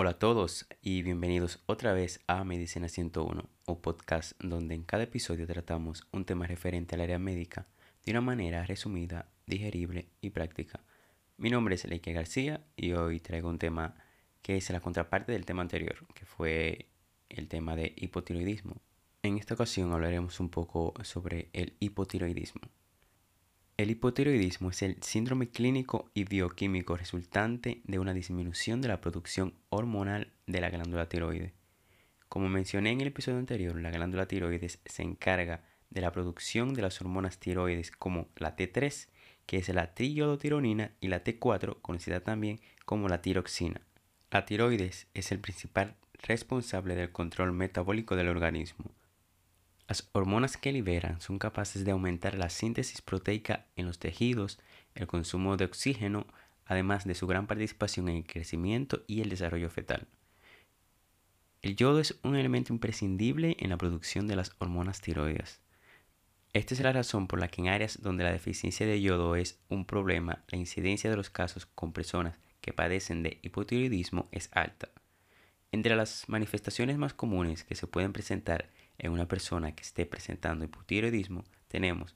Hola a todos y bienvenidos otra vez a Medicina 101, un podcast donde en cada episodio tratamos un tema referente al área médica de una manera resumida, digerible y práctica. Mi nombre es Leike García y hoy traigo un tema que es la contraparte del tema anterior, que fue el tema de hipotiroidismo. En esta ocasión hablaremos un poco sobre el hipotiroidismo. El hipotiroidismo es el síndrome clínico y bioquímico resultante de una disminución de la producción hormonal de la glándula tiroides. Como mencioné en el episodio anterior, la glándula tiroides se encarga de la producción de las hormonas tiroides como la T3, que es la triodotironina, y la T4, conocida también como la tiroxina. La tiroides es el principal responsable del control metabólico del organismo. Las hormonas que liberan son capaces de aumentar la síntesis proteica en los tejidos, el consumo de oxígeno, además de su gran participación en el crecimiento y el desarrollo fetal. El yodo es un elemento imprescindible en la producción de las hormonas tiroides. Esta es la razón por la que en áreas donde la deficiencia de yodo es un problema, la incidencia de los casos con personas que padecen de hipotiroidismo es alta. Entre las manifestaciones más comunes que se pueden presentar en una persona que esté presentando hipotiroidismo tenemos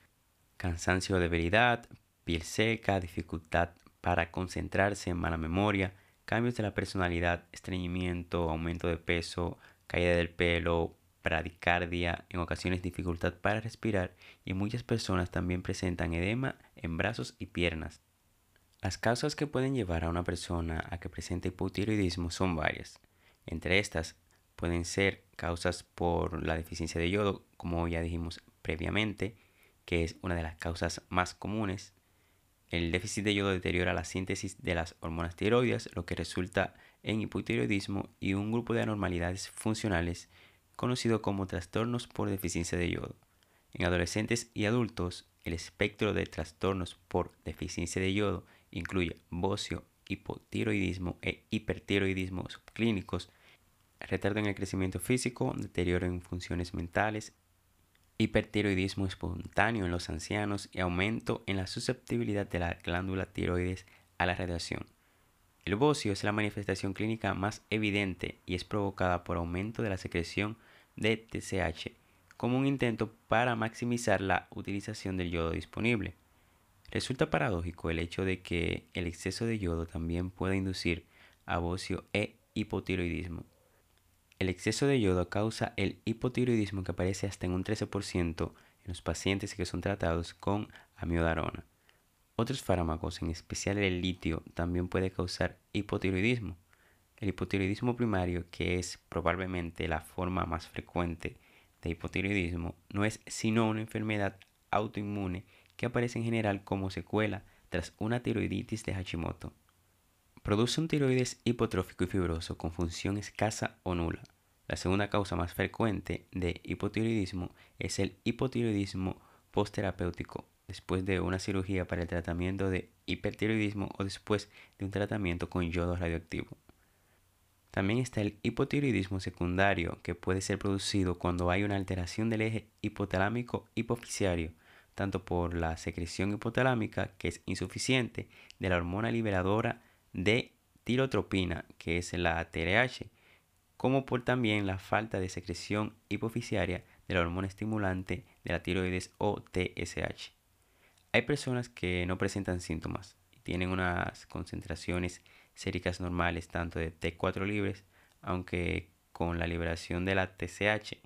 cansancio o debilidad, piel seca, dificultad para concentrarse, mala memoria, cambios de la personalidad, estreñimiento, aumento de peso, caída del pelo, bradicardia, en ocasiones dificultad para respirar y muchas personas también presentan edema en brazos y piernas. Las causas que pueden llevar a una persona a que presente hipotiroidismo son varias. Entre estas pueden ser causas por la deficiencia de yodo, como ya dijimos previamente, que es una de las causas más comunes. El déficit de yodo deteriora la síntesis de las hormonas tiroides, lo que resulta en hipotiroidismo y un grupo de anormalidades funcionales conocido como trastornos por deficiencia de yodo. En adolescentes y adultos, el espectro de trastornos por deficiencia de yodo incluye bocio, hipotiroidismo e hipertiroidismo subclínicos, retardo en el crecimiento físico, deterioro en funciones mentales, hipertiroidismo espontáneo en los ancianos y aumento en la susceptibilidad de la glándula tiroides a la radiación. El bocio es la manifestación clínica más evidente y es provocada por aumento de la secreción de TSH como un intento para maximizar la utilización del yodo disponible. Resulta paradójico el hecho de que el exceso de yodo también puede inducir a bocio e hipotiroidismo. El exceso de yodo causa el hipotiroidismo que aparece hasta en un 13% en los pacientes que son tratados con amiodarona. Otros fármacos, en especial el litio, también puede causar hipotiroidismo. El hipotiroidismo primario, que es probablemente la forma más frecuente de hipotiroidismo, no es sino una enfermedad autoinmune que aparece en general como secuela tras una tiroiditis de Hashimoto. Produce un tiroides hipotrófico y fibroso con función escasa o nula. La segunda causa más frecuente de hipotiroidismo es el hipotiroidismo postterapéutico después de una cirugía para el tratamiento de hipertiroidismo o después de un tratamiento con yodo radioactivo. También está el hipotiroidismo secundario que puede ser producido cuando hay una alteración del eje hipotalámico hipoficiario, tanto por la secreción hipotalámica que es insuficiente de la hormona liberadora de tirotropina, que es la TRH, como por también la falta de secreción hipoficiaria de la hormona estimulante de la tiroides o TSH. Hay personas que no presentan síntomas y tienen unas concentraciones séricas normales tanto de T4 libres, aunque con la liberación de la TSH.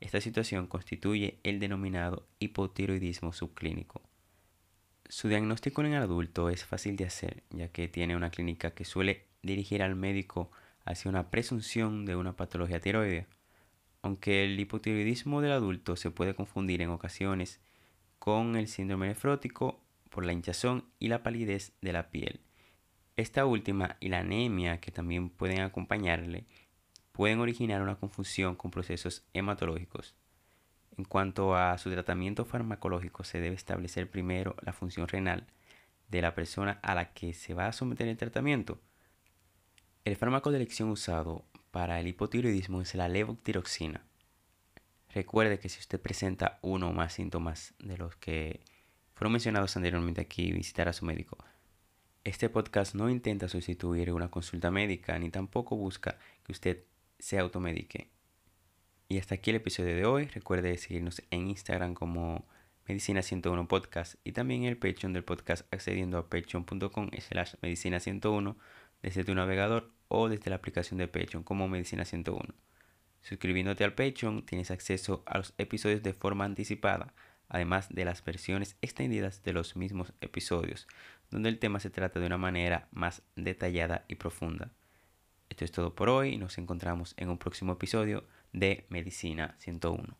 Esta situación constituye el denominado hipotiroidismo subclínico. Su diagnóstico en el adulto es fácil de hacer, ya que tiene una clínica que suele dirigir al médico hacia una presunción de una patología tiroidea. Aunque el hipotiroidismo del adulto se puede confundir en ocasiones con el síndrome nefrótico por la hinchazón y la palidez de la piel. Esta última y la anemia que también pueden acompañarle pueden originar una confusión con procesos hematológicos. En cuanto a su tratamiento farmacológico, se debe establecer primero la función renal de la persona a la que se va a someter el tratamiento. El fármaco de elección usado para el hipotiroidismo es la levotiroxina. Recuerde que si usted presenta uno o más síntomas de los que fueron mencionados anteriormente aquí, visitar a su médico. Este podcast no intenta sustituir una consulta médica ni tampoco busca que usted se automedique. Y hasta aquí el episodio de hoy. Recuerde seguirnos en Instagram como Medicina 101 Podcast y también en el Patreon del podcast accediendo a patreon.com slash medicina 101 desde tu navegador o desde la aplicación de Patreon como Medicina 101. Suscribiéndote al Patreon tienes acceso a los episodios de forma anticipada, además de las versiones extendidas de los mismos episodios, donde el tema se trata de una manera más detallada y profunda. Esto es todo por hoy nos encontramos en un próximo episodio de Medicina 101.